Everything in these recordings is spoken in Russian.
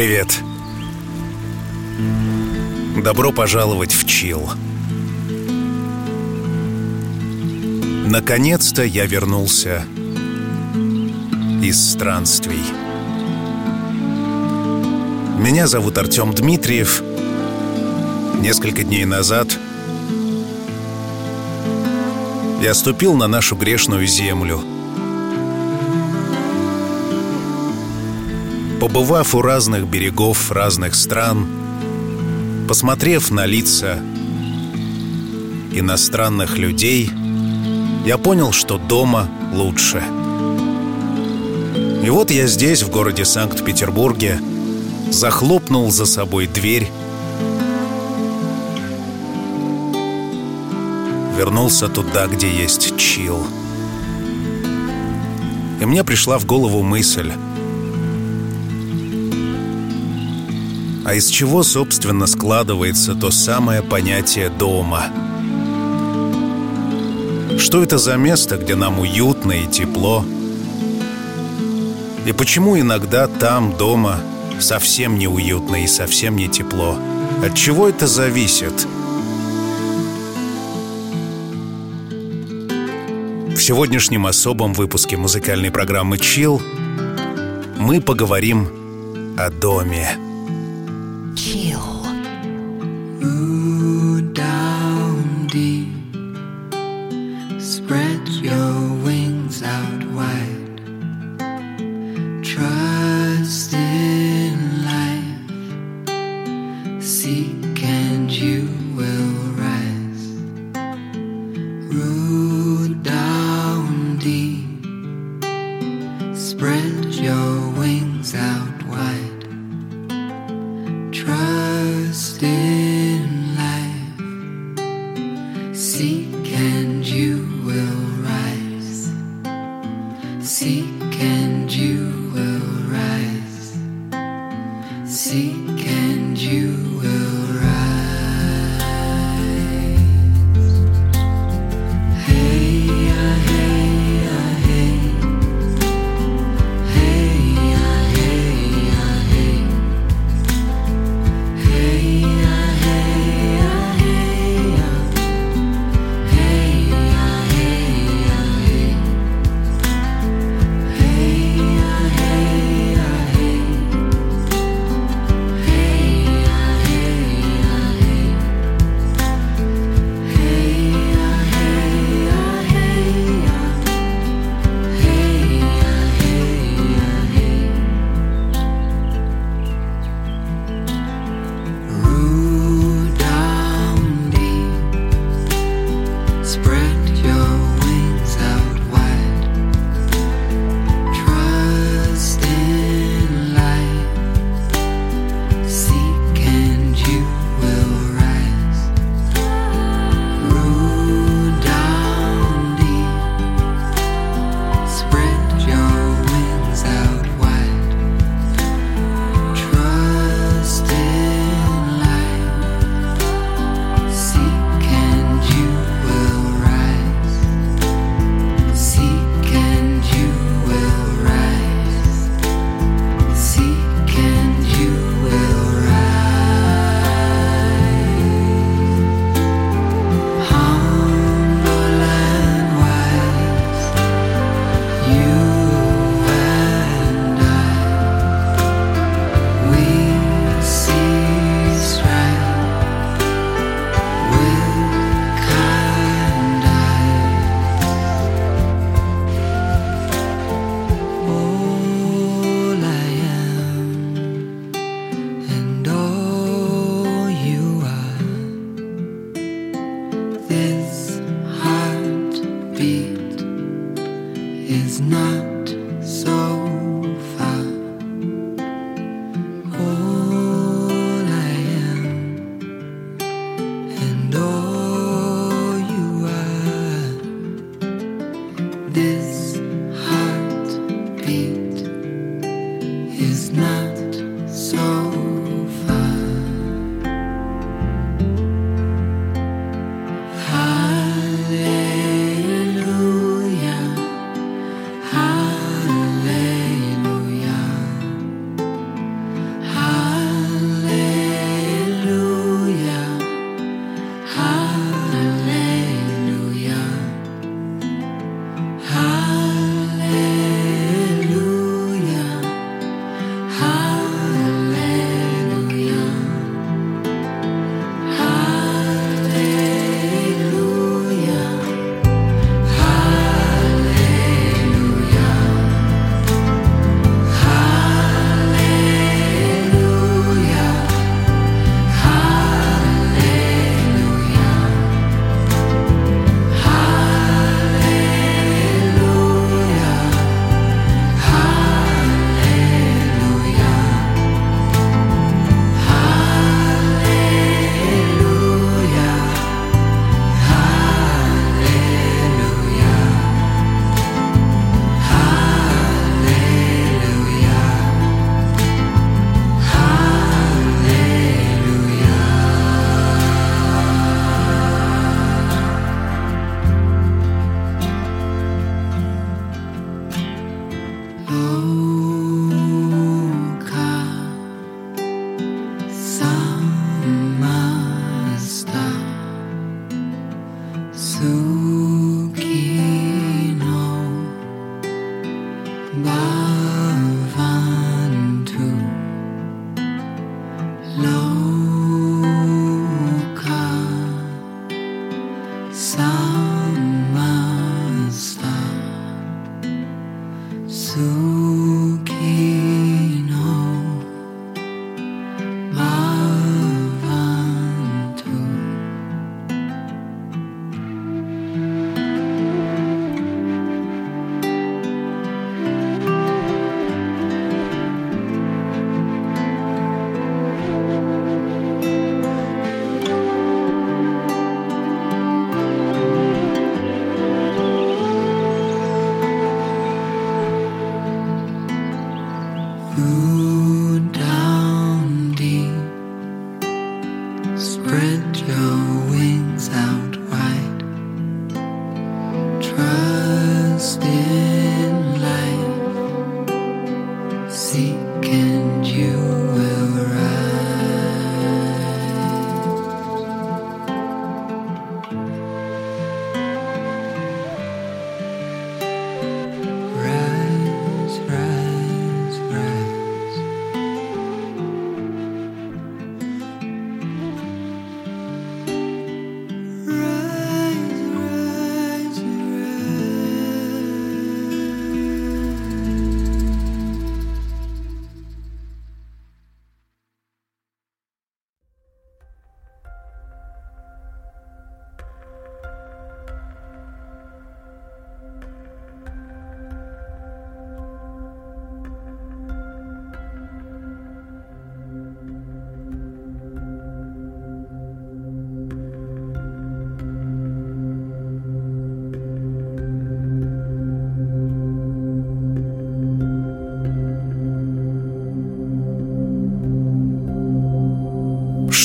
Привет. Добро пожаловать в Чил. Наконец-то я вернулся из странствий. Меня зовут Артем Дмитриев. Несколько дней назад я ступил на нашу грешную землю. Побывав у разных берегов разных стран, посмотрев на лица иностранных людей, я понял, что дома лучше. И вот я здесь, в городе Санкт-Петербурге, захлопнул за собой дверь, вернулся туда, где есть чил. И мне пришла в голову мысль, а из чего, собственно, складывается то самое понятие дома? Что это за место, где нам уютно и тепло? И почему иногда там, дома, совсем не уютно и совсем не тепло? От чего это зависит? В сегодняшнем особом выпуске музыкальной программы «Чил» мы поговорим о доме. Chill.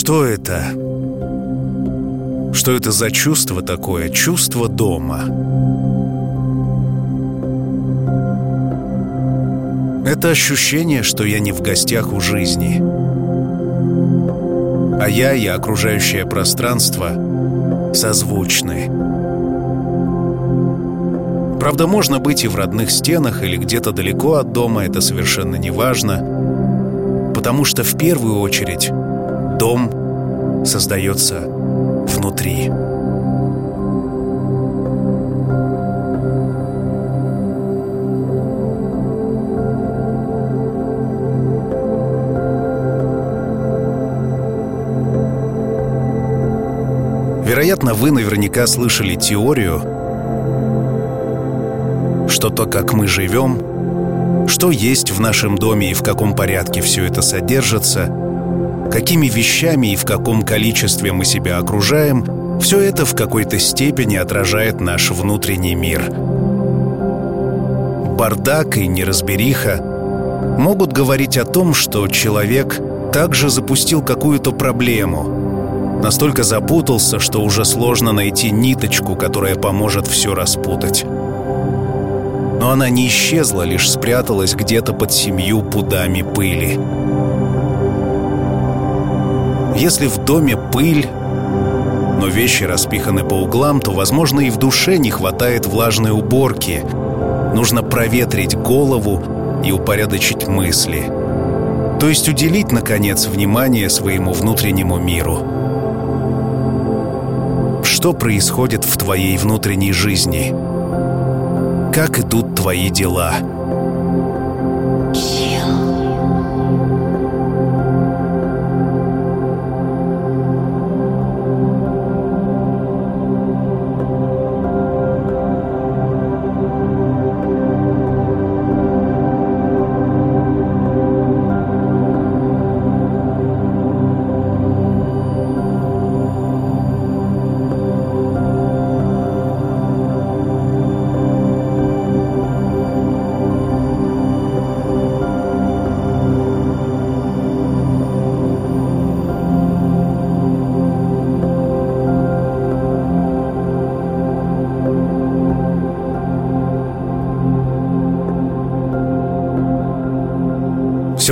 Что это? Что это за чувство такое? Чувство дома. Это ощущение, что я не в гостях у жизни. А я и окружающее пространство созвучны. Правда, можно быть и в родных стенах, или где-то далеко от дома, это совершенно не важно, потому что в первую очередь Дом создается внутри. Вероятно, вы наверняка слышали теорию, что то, как мы живем, что есть в нашем доме и в каком порядке все это содержится – какими вещами и в каком количестве мы себя окружаем, все это в какой-то степени отражает наш внутренний мир. Бардак и неразбериха могут говорить о том, что человек также запустил какую-то проблему, настолько запутался, что уже сложно найти ниточку, которая поможет все распутать. Но она не исчезла, лишь спряталась где-то под семью пудами пыли. Если в доме пыль, но вещи распиханы по углам, то, возможно, и в душе не хватает влажной уборки. Нужно проветрить голову и упорядочить мысли. То есть уделить, наконец, внимание своему внутреннему миру. Что происходит в твоей внутренней жизни? Как идут твои дела?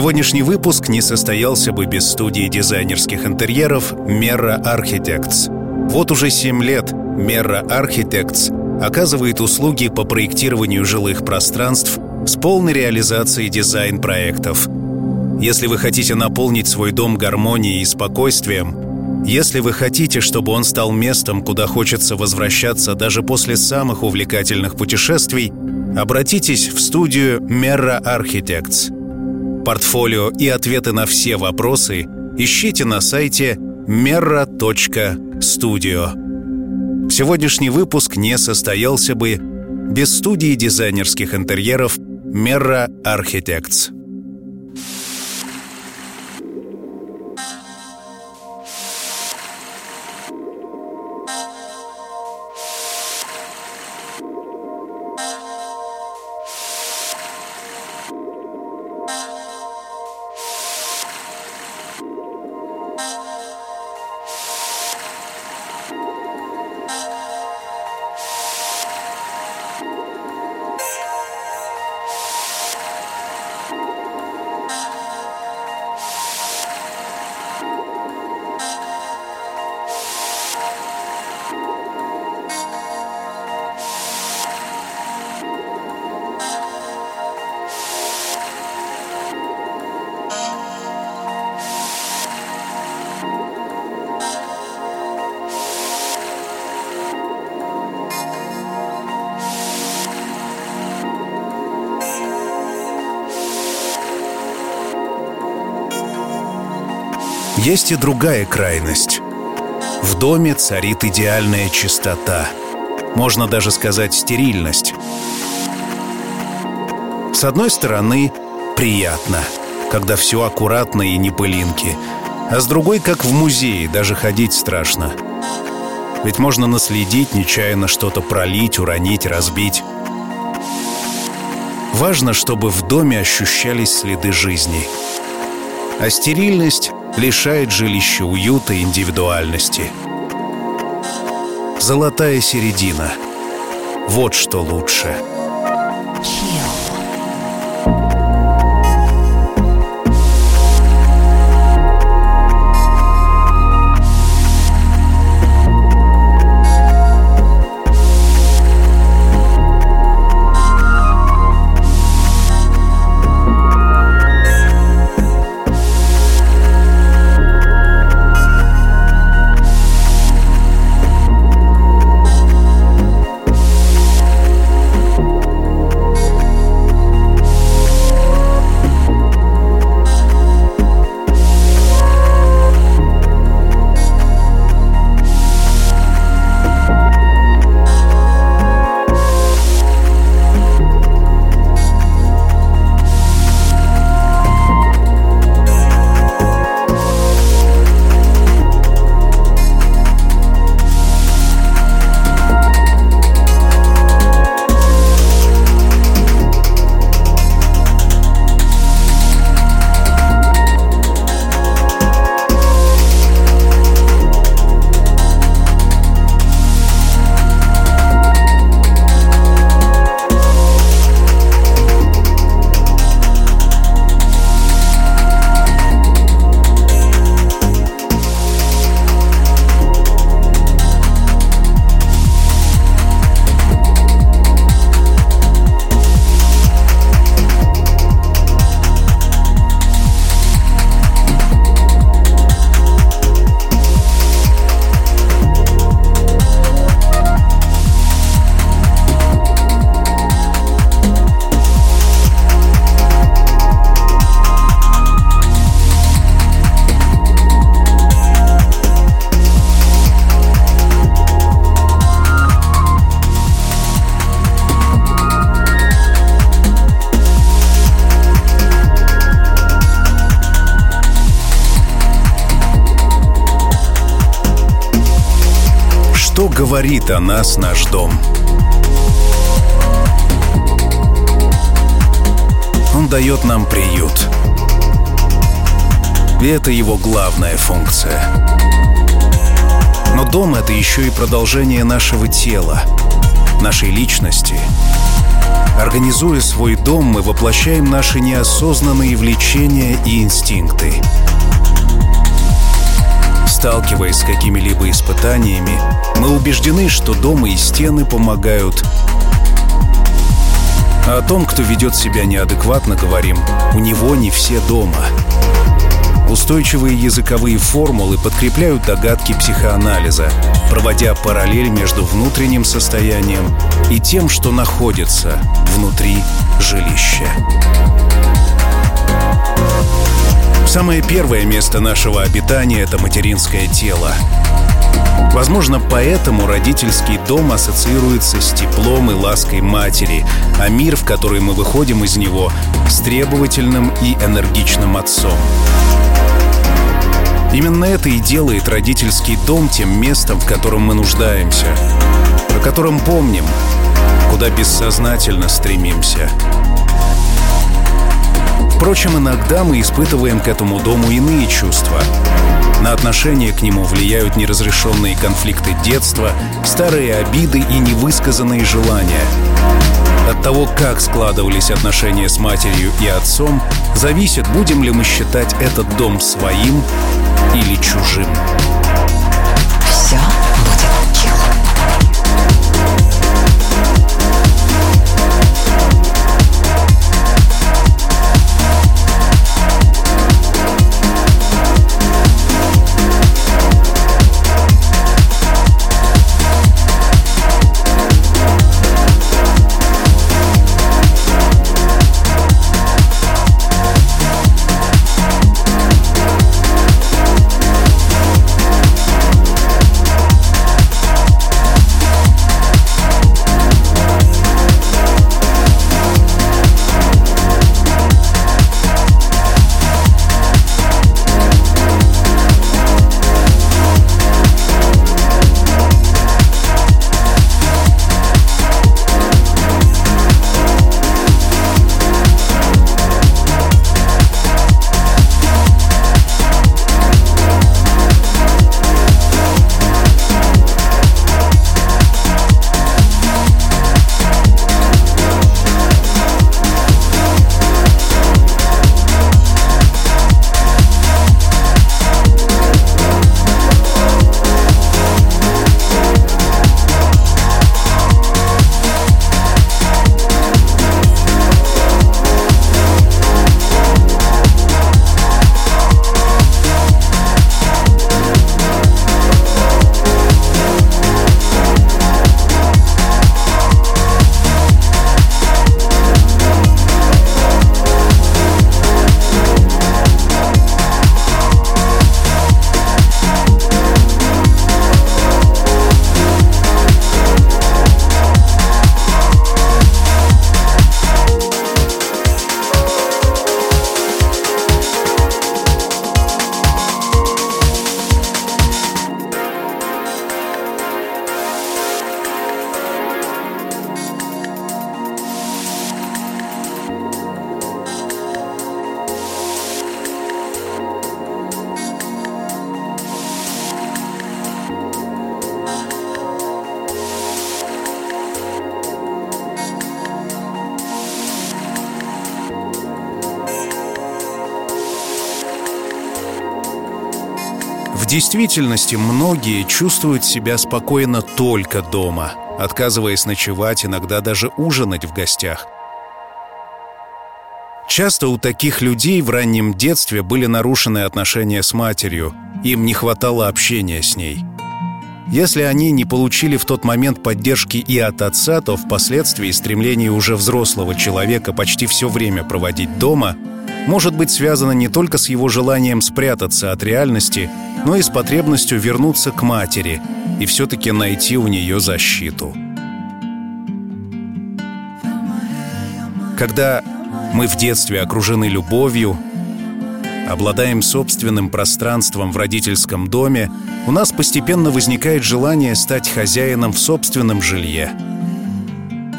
Сегодняшний выпуск не состоялся бы без студии дизайнерских интерьеров Merra Architects. Вот уже 7 лет Merra Architects оказывает услуги по проектированию жилых пространств с полной реализацией дизайн-проектов. Если вы хотите наполнить свой дом гармонией и спокойствием, если вы хотите, чтобы он стал местом, куда хочется возвращаться даже после самых увлекательных путешествий, обратитесь в студию Merra Architects – Портфолио и ответы на все вопросы ищите на сайте merra.studio. Сегодняшний выпуск не состоялся бы без студии дизайнерских интерьеров Merra Architects. Есть и другая крайность. В доме царит идеальная чистота. Можно даже сказать стерильность. С одной стороны, приятно, когда все аккуратно и не пылинки. А с другой, как в музее, даже ходить страшно. Ведь можно наследить, нечаянно что-то пролить, уронить, разбить. Важно, чтобы в доме ощущались следы жизни. А стерильность лишает жилища уюта и индивидуальности. Золотая середина. Вот что лучше. Говорит о нас наш дом. Он дает нам приют. И это его главная функция. Но дом — это еще и продолжение нашего тела, нашей личности. Организуя свой дом, мы воплощаем наши неосознанные влечения и инстинкты — Сталкиваясь с какими-либо испытаниями, мы убеждены, что дома и стены помогают. А о том, кто ведет себя неадекватно, говорим, у него не все дома. Устойчивые языковые формулы подкрепляют догадки психоанализа, проводя параллель между внутренним состоянием и тем, что находится внутри жилища. Самое первое место нашего обитания — это материнское тело. Возможно, поэтому родительский дом ассоциируется с теплом и лаской матери, а мир, в который мы выходим из него, с требовательным и энергичным отцом. Именно это и делает родительский дом тем местом, в котором мы нуждаемся, о котором помним, куда бессознательно стремимся — Впрочем, иногда мы испытываем к этому дому иные чувства. На отношение к нему влияют неразрешенные конфликты детства, старые обиды и невысказанные желания. От того, как складывались отношения с матерью и отцом, зависит, будем ли мы считать этот дом своим или чужим. Действительности многие чувствуют себя спокойно только дома, отказываясь ночевать, иногда даже ужинать в гостях. Часто у таких людей в раннем детстве были нарушены отношения с матерью, им не хватало общения с ней. Если они не получили в тот момент поддержки и от отца, то впоследствии стремление уже взрослого человека почти все время проводить дома может быть связано не только с его желанием спрятаться от реальности, но и с потребностью вернуться к матери и все-таки найти у нее защиту. Когда мы в детстве окружены любовью, обладаем собственным пространством в родительском доме, у нас постепенно возникает желание стать хозяином в собственном жилье.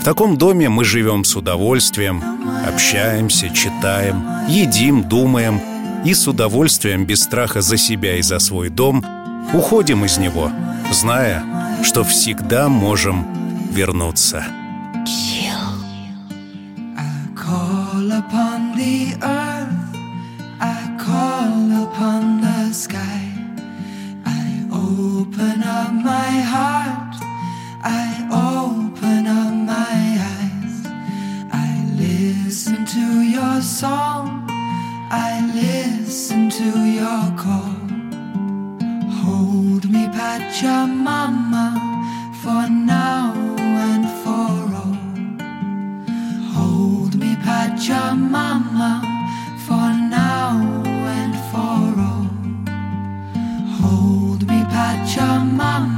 В таком доме мы живем с удовольствием, общаемся, читаем, едим, думаем и с удовольствием, без страха за себя и за свой дом, уходим из него, зная, что всегда можем вернуться. song, I listen to your call. Hold me, Pachamama, for now and for all. Hold me, Pachamama for now and for all. Hold me, Pachamama,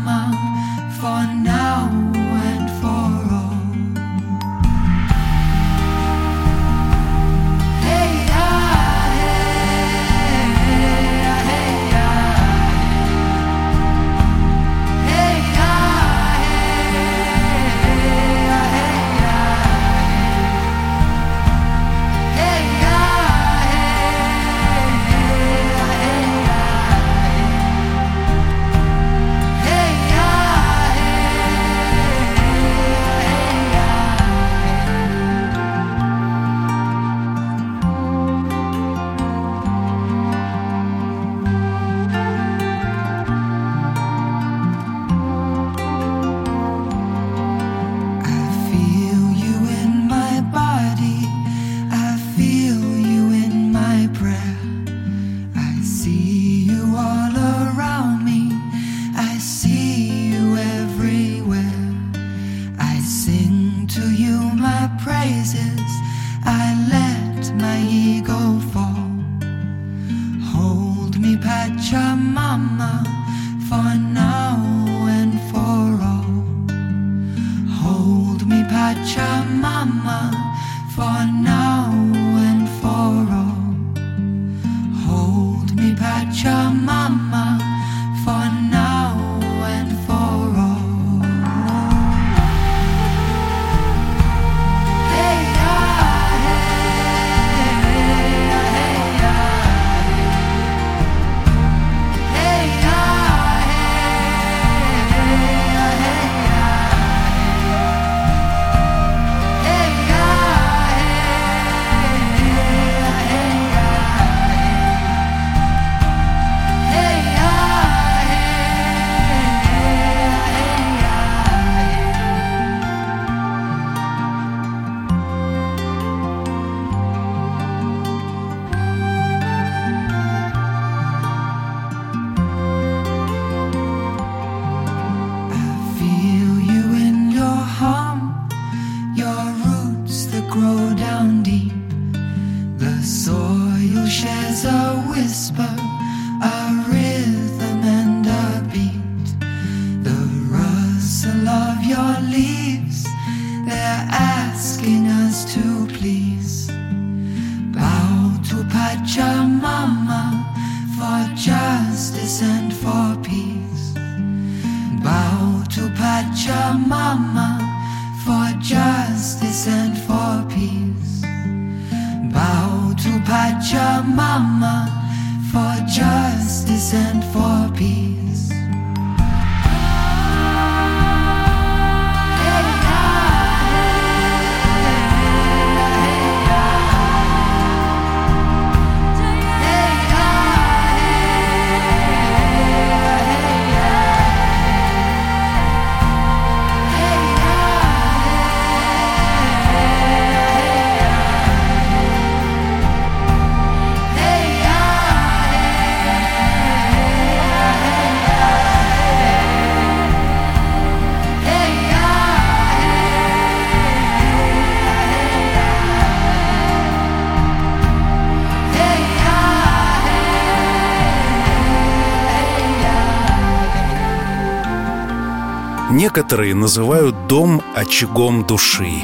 Некоторые называют дом очагом души.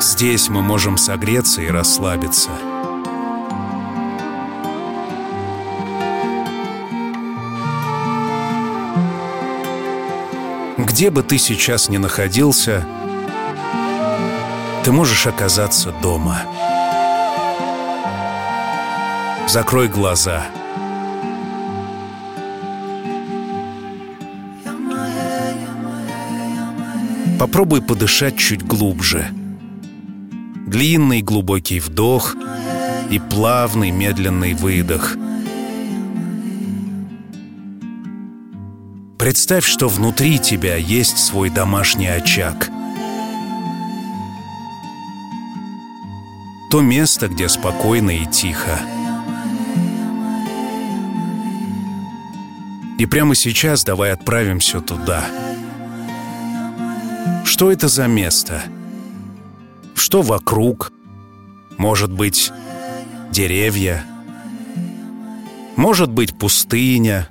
Здесь мы можем согреться и расслабиться. Где бы ты сейчас ни находился, ты можешь оказаться дома. Закрой глаза. Попробуй подышать чуть глубже. Длинный глубокий вдох и плавный медленный выдох. Представь, что внутри тебя есть свой домашний очаг. То место, где спокойно и тихо. И прямо сейчас давай отправимся туда. Что это за место? Что вокруг? Может быть, деревья? Может быть, пустыня?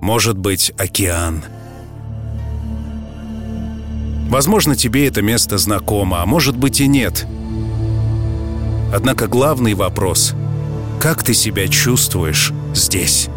Может быть, океан? Возможно, тебе это место знакомо, а может быть и нет. Однако главный вопрос — как ты себя чувствуешь здесь?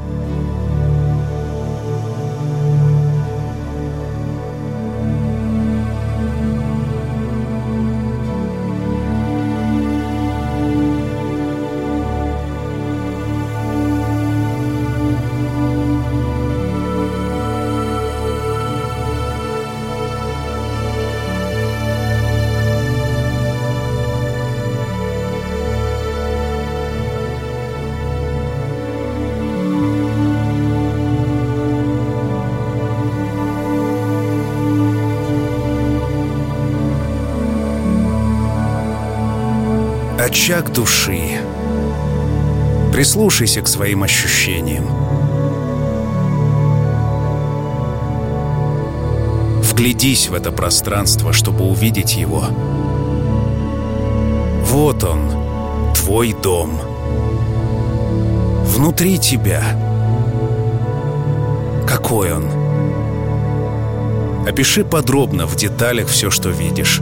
Очаг души. Прислушайся к своим ощущениям. Вглядись в это пространство, чтобы увидеть его. Вот он, твой дом. Внутри тебя. Какой он? Опиши подробно в деталях все, что видишь.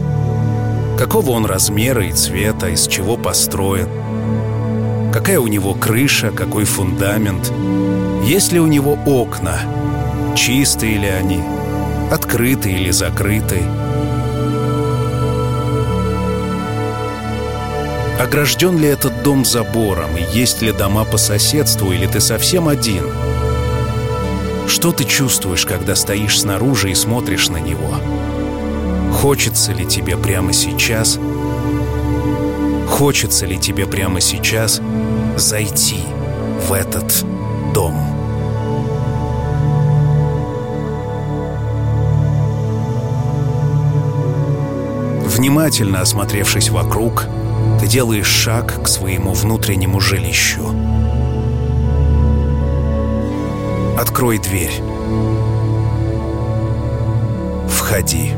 Какого он размера и цвета, из чего построен. Какая у него крыша, какой фундамент. Есть ли у него окна, чистые ли они, открыты или закрыты. Огражден ли этот дом забором, и есть ли дома по соседству, или ты совсем один? Что ты чувствуешь, когда стоишь снаружи и смотришь на него? Хочется ли тебе прямо сейчас, хочется ли тебе прямо сейчас зайти в этот дом? Внимательно осмотревшись вокруг, ты делаешь шаг к своему внутреннему жилищу. Открой дверь. Входи.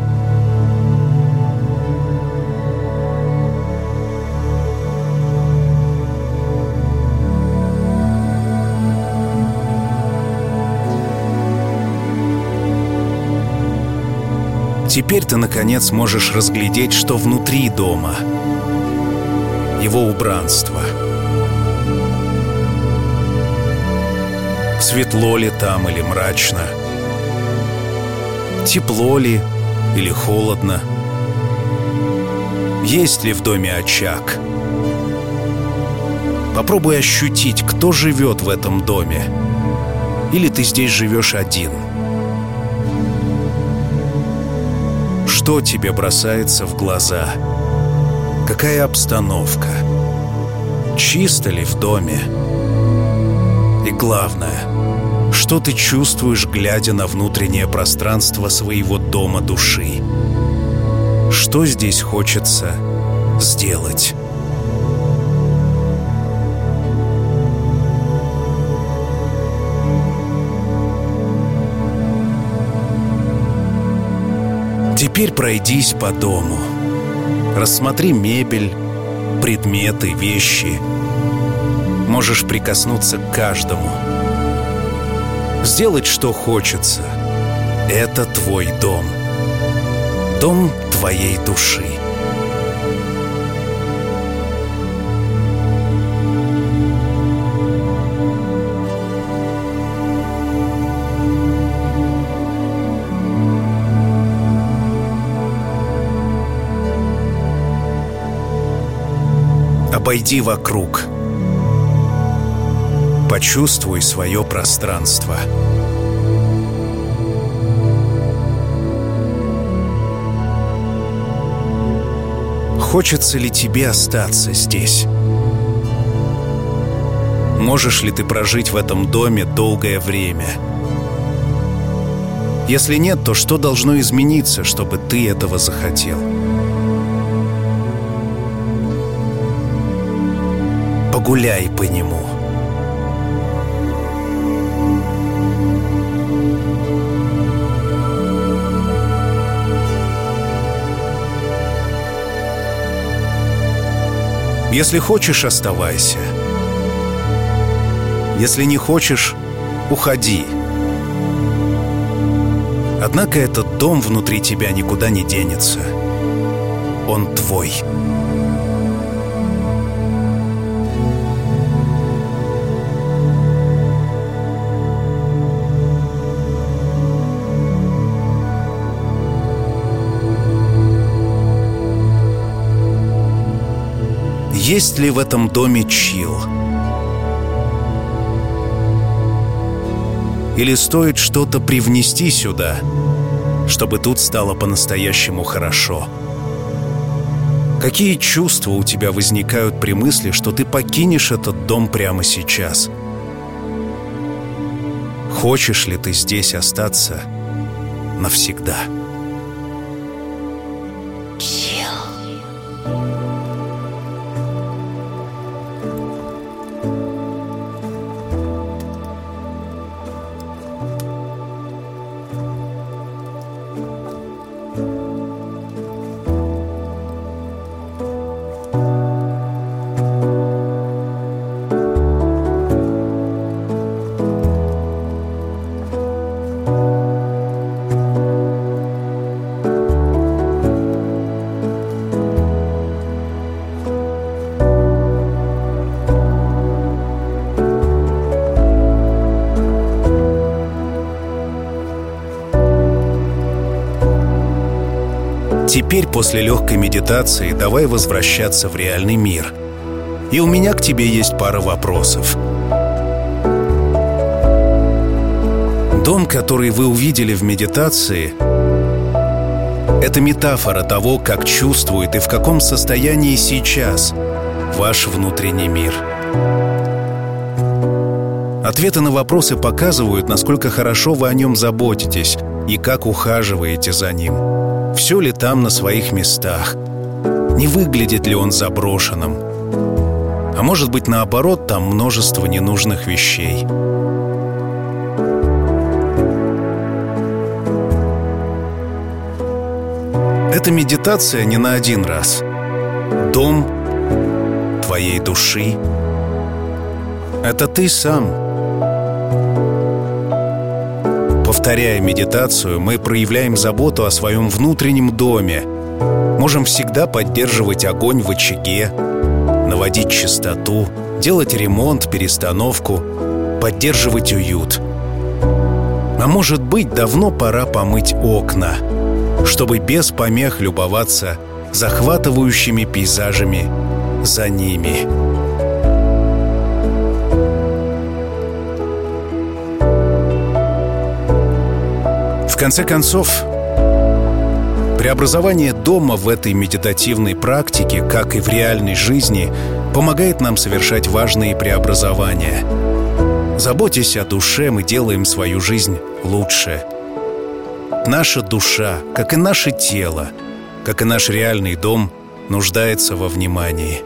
Теперь ты, наконец, можешь разглядеть, что внутри дома. Его убранство. Светло ли там или мрачно? Тепло ли или холодно? Есть ли в доме очаг? Попробуй ощутить, кто живет в этом доме. Или ты здесь живешь один – Что тебе бросается в глаза? Какая обстановка? Чисто ли в доме? И главное, что ты чувствуешь, глядя на внутреннее пространство своего дома души? Что здесь хочется сделать? Теперь пройдись по дому. Рассмотри мебель, предметы, вещи. Можешь прикоснуться к каждому. сделать, что хочется. Это твой дом. Дом твоей души. Обойди вокруг. Почувствуй свое пространство. Хочется ли тебе остаться здесь? Можешь ли ты прожить в этом доме долгое время? Если нет, то что должно измениться, чтобы ты этого захотел? Погуляй по нему. Если хочешь, оставайся. Если не хочешь, уходи. Однако этот дом внутри тебя никуда не денется. Он твой. Есть ли в этом доме чил? Или стоит что-то привнести сюда, чтобы тут стало по-настоящему хорошо? Какие чувства у тебя возникают при мысли, что ты покинешь этот дом прямо сейчас? Хочешь ли ты здесь остаться навсегда? Теперь после легкой медитации давай возвращаться в реальный мир. И у меня к тебе есть пара вопросов. Дом, который вы увидели в медитации, это метафора того, как чувствует и в каком состоянии сейчас ваш внутренний мир. Ответы на вопросы показывают, насколько хорошо вы о нем заботитесь и как ухаживаете за ним все ли там на своих местах, не выглядит ли он заброшенным. А может быть, наоборот, там множество ненужных вещей. Это медитация не на один раз. Дом твоей души — это ты сам — Повторяя медитацию, мы проявляем заботу о своем внутреннем доме. Можем всегда поддерживать огонь в очаге, наводить чистоту, делать ремонт, перестановку, поддерживать уют. А может быть, давно пора помыть окна, чтобы без помех любоваться захватывающими пейзажами за ними. Конце концов, преобразование дома в этой медитативной практике, как и в реальной жизни, помогает нам совершать важные преобразования. Заботясь о душе, мы делаем свою жизнь лучше. Наша душа, как и наше тело, как и наш реальный дом, нуждается во внимании.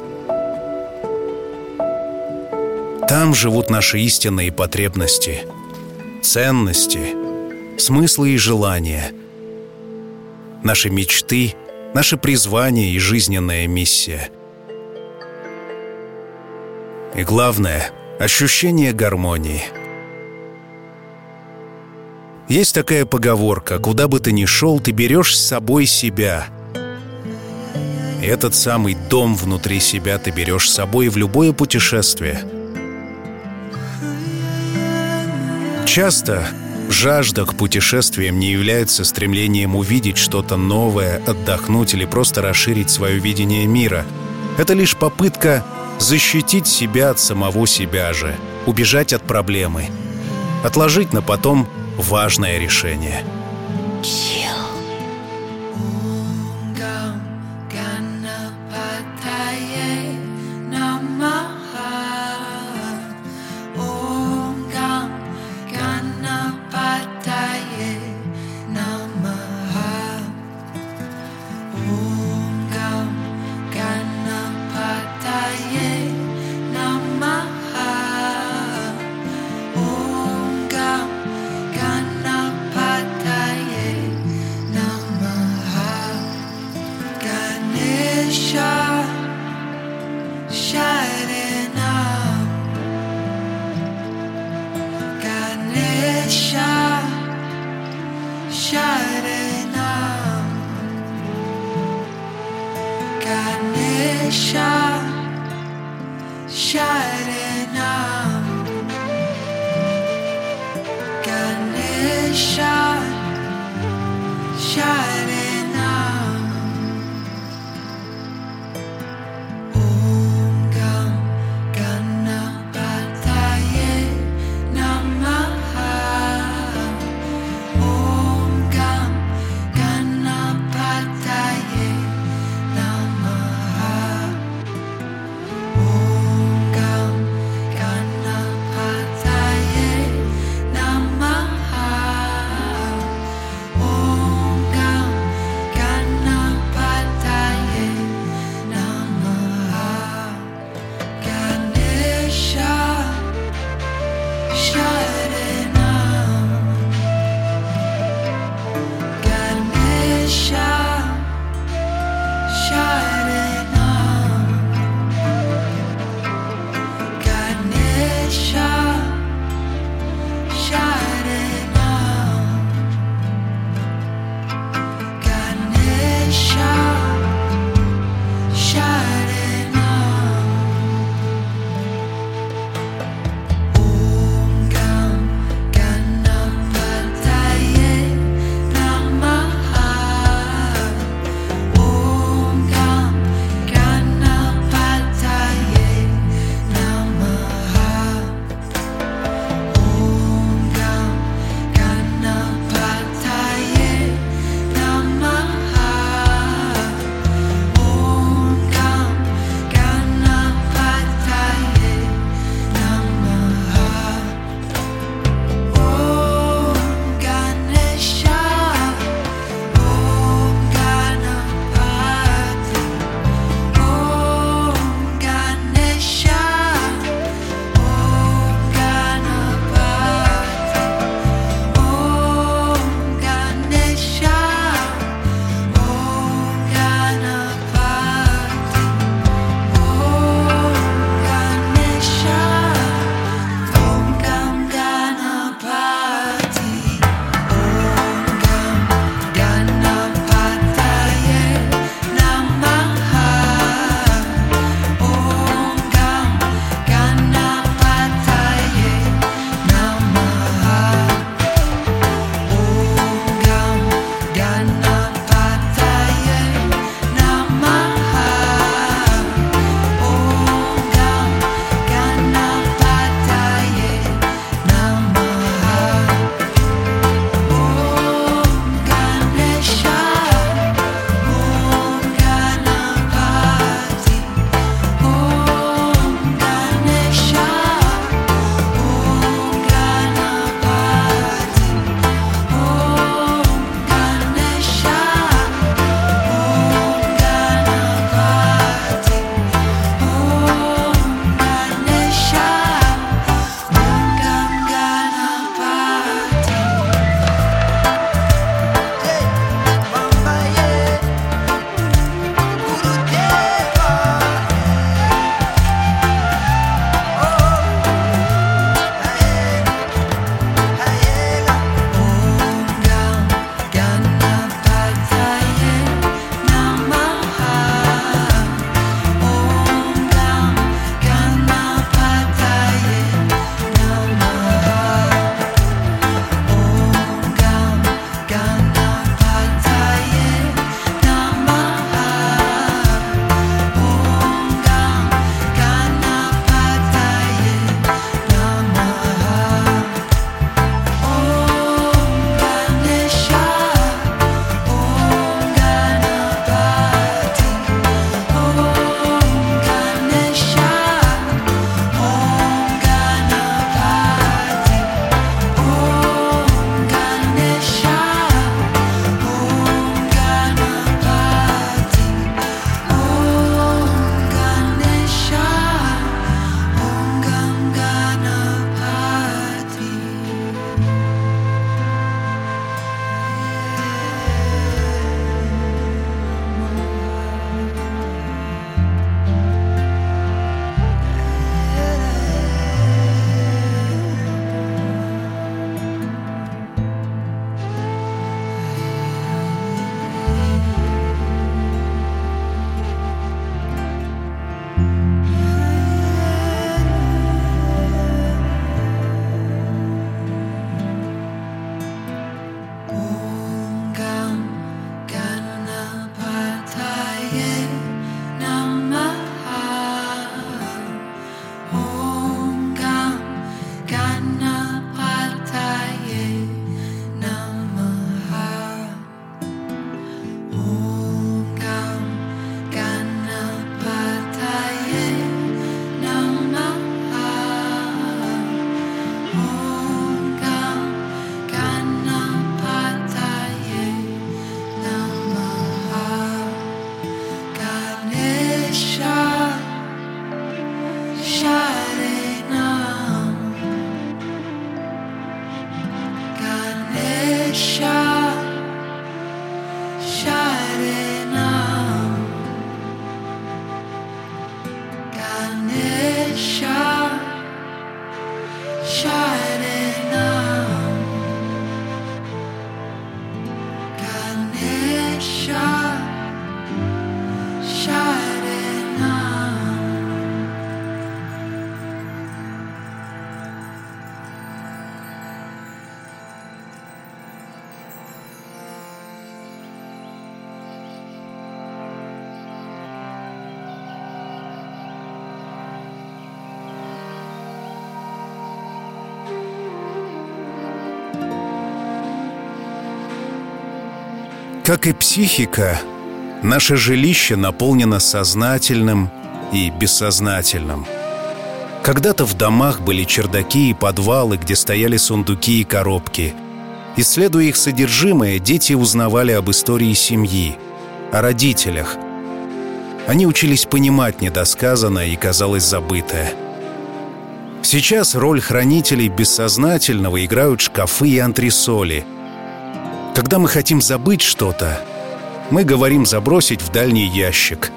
Там живут наши истинные потребности, ценности — смыслы и желания, наши мечты, наше призвание и жизненная миссия. И главное — ощущение гармонии. Есть такая поговорка «Куда бы ты ни шел, ты берешь с собой себя». Этот самый дом внутри себя ты берешь с собой в любое путешествие. Часто жажда к путешествиям не является стремлением увидеть что-то новое, отдохнуть или просто расширить свое видение мира. Это лишь попытка защитить себя от самого себя же, убежать от проблемы, отложить на потом важное решение – Как и психика, наше жилище наполнено сознательным и бессознательным. Когда-то в домах были чердаки и подвалы, где стояли сундуки и коробки. Исследуя их содержимое, дети узнавали об истории семьи, о родителях. Они учились понимать недосказанное и, казалось, забытое. Сейчас роль хранителей бессознательного играют шкафы и антресоли. Когда мы хотим забыть что-то, мы говорим забросить в дальний ящик.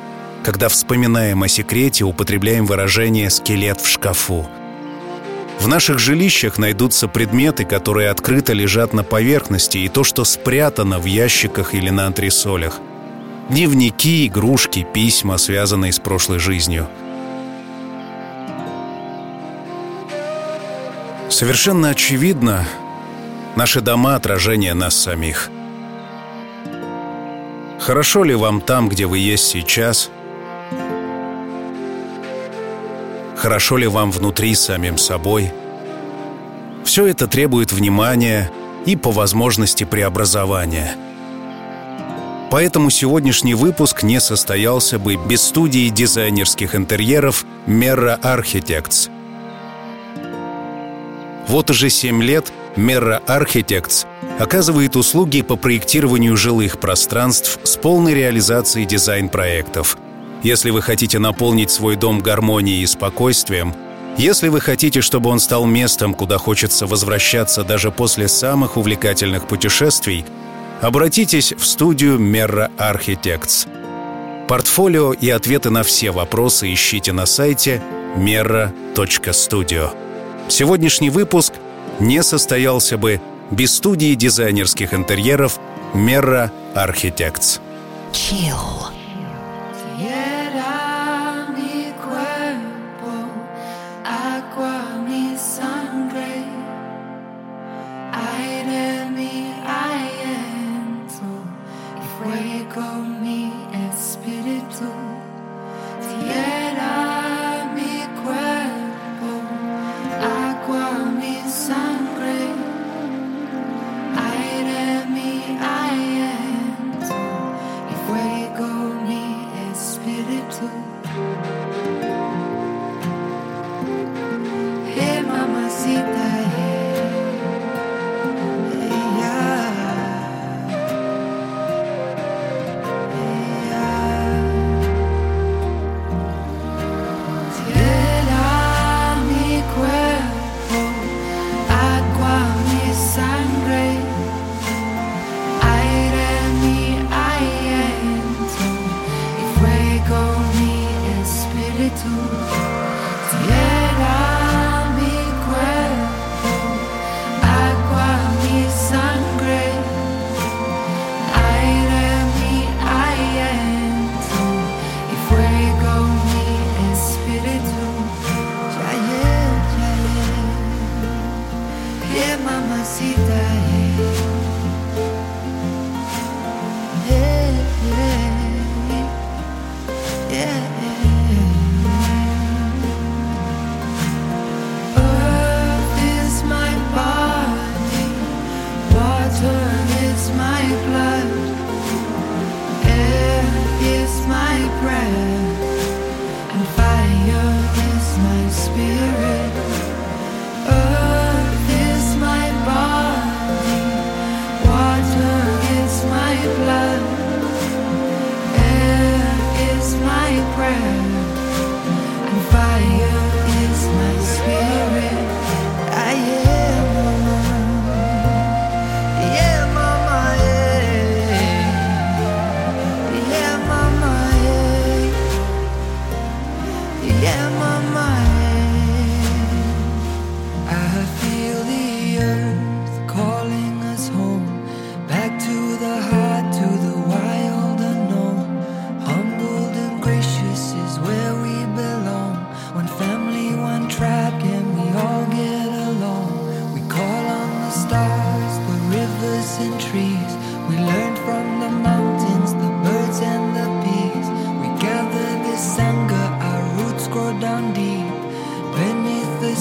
Когда вспоминаем о секрете, употребляем выражение «скелет в шкафу». В наших жилищах найдутся предметы, которые открыто лежат на поверхности, и то, что спрятано в ящиках или на антресолях. Дневники, игрушки, письма, связанные с прошлой жизнью. Совершенно очевидно, наши дома — отражение нас самих. Хорошо ли вам там, где вы есть сейчас? Хорошо ли вам внутри самим собой? Все это требует внимания и, по возможности, преобразования. Поэтому сегодняшний выпуск не состоялся бы без студии дизайнерских интерьеров Merra Architects. Вот уже семь лет Merra Architects оказывает услуги по проектированию жилых пространств с полной реализацией дизайн-проектов – если вы хотите наполнить свой дом гармонией и спокойствием, если вы хотите, чтобы он стал местом, куда хочется возвращаться даже после самых увлекательных путешествий, обратитесь в студию Merra Architects. Портфолио и ответы на все вопросы ищите на сайте merra.studio. Сегодняшний выпуск не состоялся бы без студии дизайнерских интерьеров Merra Architects. Chill.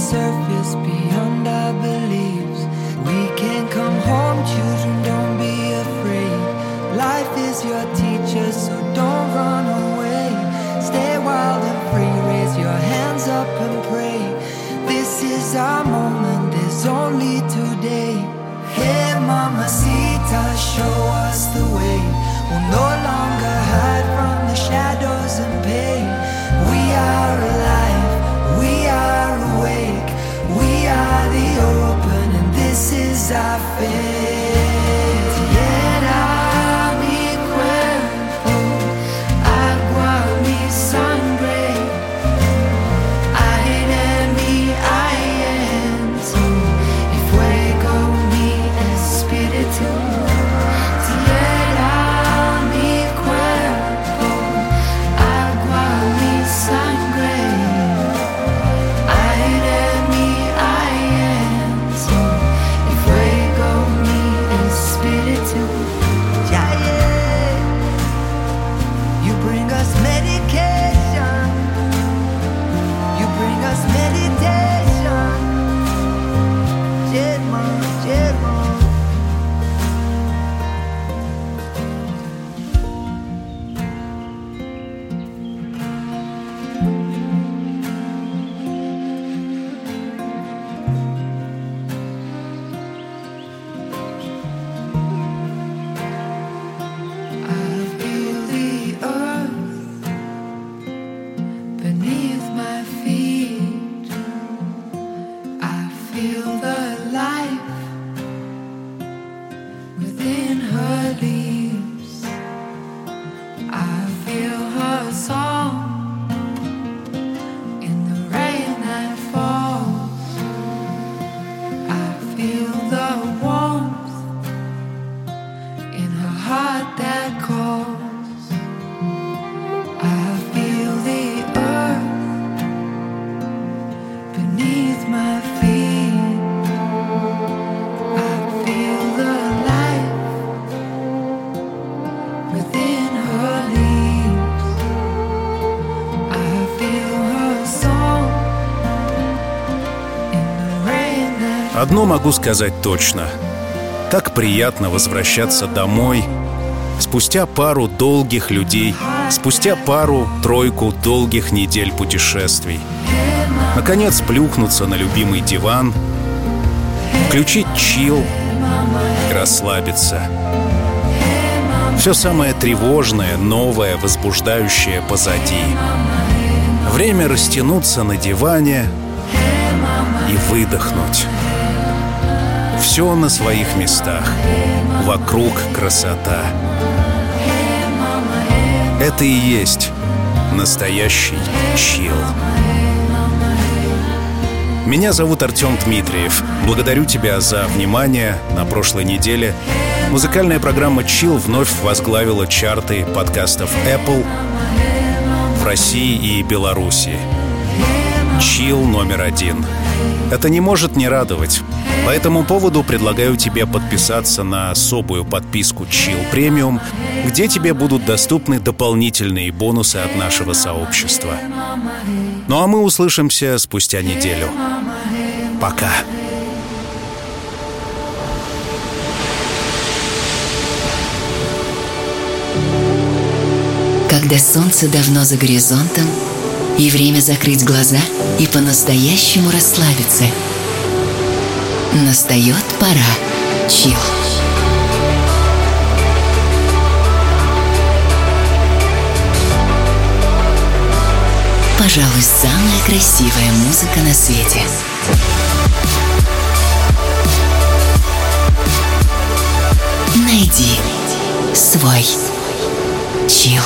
surface beyond our beliefs. We can come home, children, don't be afraid. Life is your teacher, so don't run away. Stay wild and free, raise your hands up and pray. This is our moment, there's only today. Hey, Mamacita, show us the way. We'll no longer hide from the shadows and pain. We are alive. desafio. Одно могу сказать точно. Так приятно возвращаться домой спустя пару долгих людей, спустя пару-тройку долгих недель путешествий. Наконец плюхнуться на любимый диван, включить чил и расслабиться. Все самое тревожное, новое, возбуждающее позади. Время растянуться на диване и выдохнуть. Все на своих местах. Вокруг красота. Это и есть настоящий чил. Меня зовут Артем Дмитриев. Благодарю тебя за внимание. На прошлой неделе музыкальная программа Chill вновь возглавила чарты подкастов Apple в России и Беларуси. Chill номер один. Это не может не радовать. По этому поводу предлагаю тебе подписаться на особую подписку Chill Premium, где тебе будут доступны дополнительные бонусы от нашего сообщества. Ну а мы услышимся спустя неделю. Пока. Когда солнце давно за горизонтом, и время закрыть глаза и по-настоящему расслабиться. Настает пора. Чил. Пожалуй, самая красивая музыка на свете. Найди свой чил.